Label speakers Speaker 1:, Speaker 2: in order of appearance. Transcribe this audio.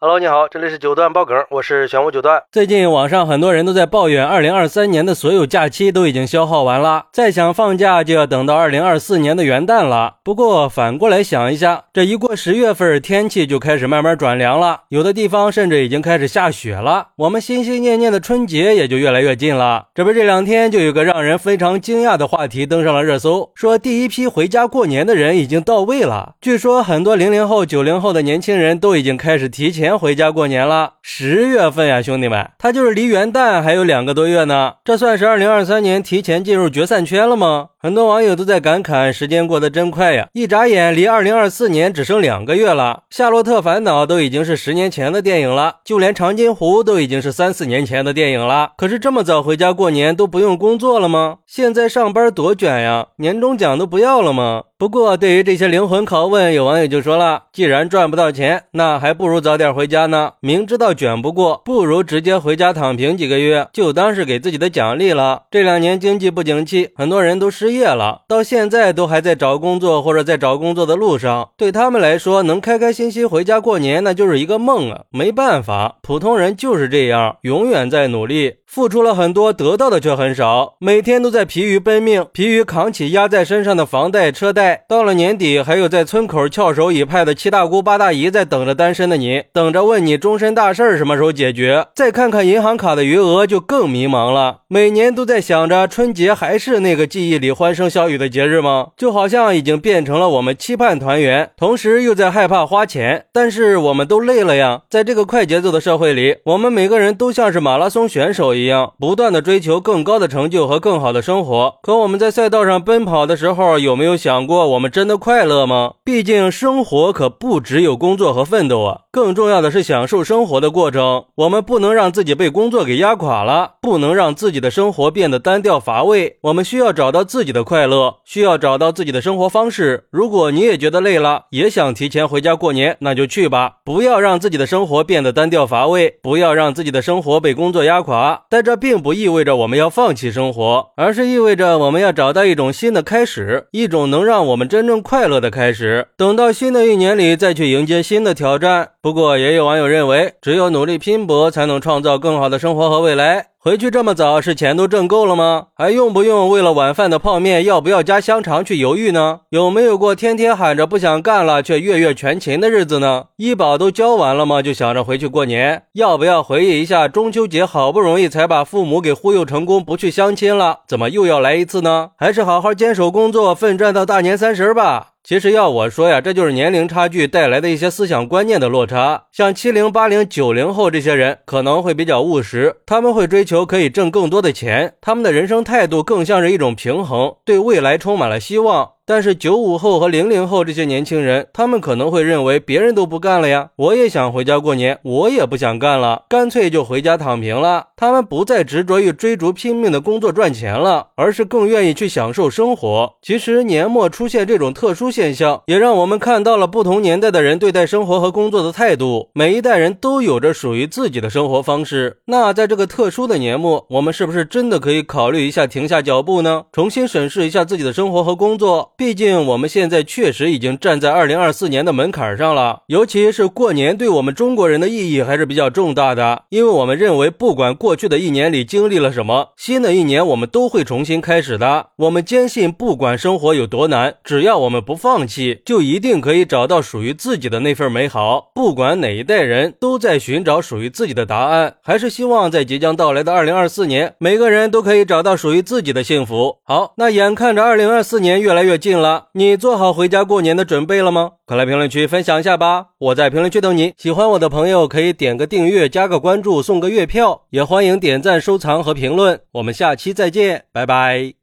Speaker 1: Hello，你好，这里是九段爆梗，我是玄武九段。
Speaker 2: 最近网上很多人都在抱怨，二零二三年的所有假期都已经消耗完了，再想放假就要等到二零二四年的元旦了。不过反过来想一下，这一过十月份，天气就开始慢慢转凉了，有的地方甚至已经开始下雪了，我们心心念念的春节也就越来越近了。这不，这两天就有个让人非常惊讶的话题登上了热搜，说第一批回家过年的人已经到位了。据说很多零零后、九零后的年轻人都已经开始提前。年回家过年了，十月份呀，兄弟们，他就是离元旦还有两个多月呢，这算是二零二三年提前进入决赛圈了吗？很多网友都在感慨，时间过得真快呀，一眨眼离二零二四年只剩两个月了。《夏洛特烦恼》都已经是十年前的电影了，就连《长津湖》都已经是三四年前的电影了。可是这么早回家过年都不用工作了吗？现在上班多卷呀，年终奖都不要了吗？不过，对于这些灵魂拷问，有网友就说了：“既然赚不到钱，那还不如早点回家呢。明知道卷不过，不如直接回家躺平几个月，就当是给自己的奖励了。”这两年经济不景气，很多人都失业了，到现在都还在找工作或者在找工作的路上。对他们来说，能开开心心回家过年，那就是一个梦啊！没办法，普通人就是这样，永远在努力。付出了很多，得到的却很少，每天都在疲于奔命，疲于扛起压在身上的房贷车贷。到了年底，还有在村口翘首以盼的七大姑八大姨在等着单身的你，等着问你终身大事儿什么时候解决。再看看银行卡的余额，就更迷茫了。每年都在想着春节还是那个记忆里欢声笑语的节日吗？就好像已经变成了我们期盼团圆，同时又在害怕花钱。但是我们都累了呀，在这个快节奏的社会里，我们每个人都像是马拉松选手。一样，不断的追求更高的成就和更好的生活。可我们在赛道上奔跑的时候，有没有想过我们真的快乐吗？毕竟生活可不只有工作和奋斗啊，更重要的是享受生活的过程。我们不能让自己被工作给压垮了，不能让自己的生活变得单调乏味。我们需要找到自己的快乐，需要找到自己的生活方式。如果你也觉得累了，也想提前回家过年，那就去吧。不要让自己的生活变得单调乏味，不要让自己的生活被工作压垮。但这并不意味着我们要放弃生活，而是意味着我们要找到一种新的开始，一种能让我们真正快乐的开始。等到新的一年里再去迎接新的挑战。不过，也有网友认为，只有努力拼搏，才能创造更好的生活和未来。回去这么早，是钱都挣够了吗？还用不用为了晚饭的泡面要不要加香肠去犹豫呢？有没有过天天喊着不想干了，却月月全勤的日子呢？医保都交完了吗？就想着回去过年？要不要回忆一下中秋节好不容易才把父母给忽悠成功，不去相亲了，怎么又要来一次呢？还是好好坚守工作，奋战到大年三十吧。其实要我说呀，这就是年龄差距带来的一些思想观念的落差。像七零、八零、九零后这些人可能会比较务实，他们会追求可以挣更多的钱，他们的人生态度更像是一种平衡，对未来充满了希望。但是九五后和零零后这些年轻人，他们可能会认为别人都不干了呀，我也想回家过年，我也不想干了，干脆就回家躺平了。他们不再执着于追逐拼命的工作赚钱了，而是更愿意去享受生活。其实年末出现这种特殊现象，也让我们看到了不同年代的人对待生活和工作的态度。每一代人都有着属于自己的生活方式。那在这个特殊的年末，我们是不是真的可以考虑一下停下脚步呢？重新审视一下自己的生活和工作。毕竟我们现在确实已经站在二零二四年的门槛上了，尤其是过年对我们中国人的意义还是比较重大的，因为我们认为不管过去的一年里经历了什么，新的一年我们都会重新开始的。我们坚信，不管生活有多难，只要我们不放弃，就一定可以找到属于自己的那份美好。不管哪一代人都在寻找属于自己的答案，还是希望在即将到来的二零二四年，每个人都可以找到属于自己的幸福。好，那眼看着二零二四年越来越近。定了，你做好回家过年的准备了吗？快来评论区分享一下吧！我在评论区等你。喜欢我的朋友可以点个订阅、加个关注、送个月票，也欢迎点赞、收藏和评论。我们下期再见，拜拜。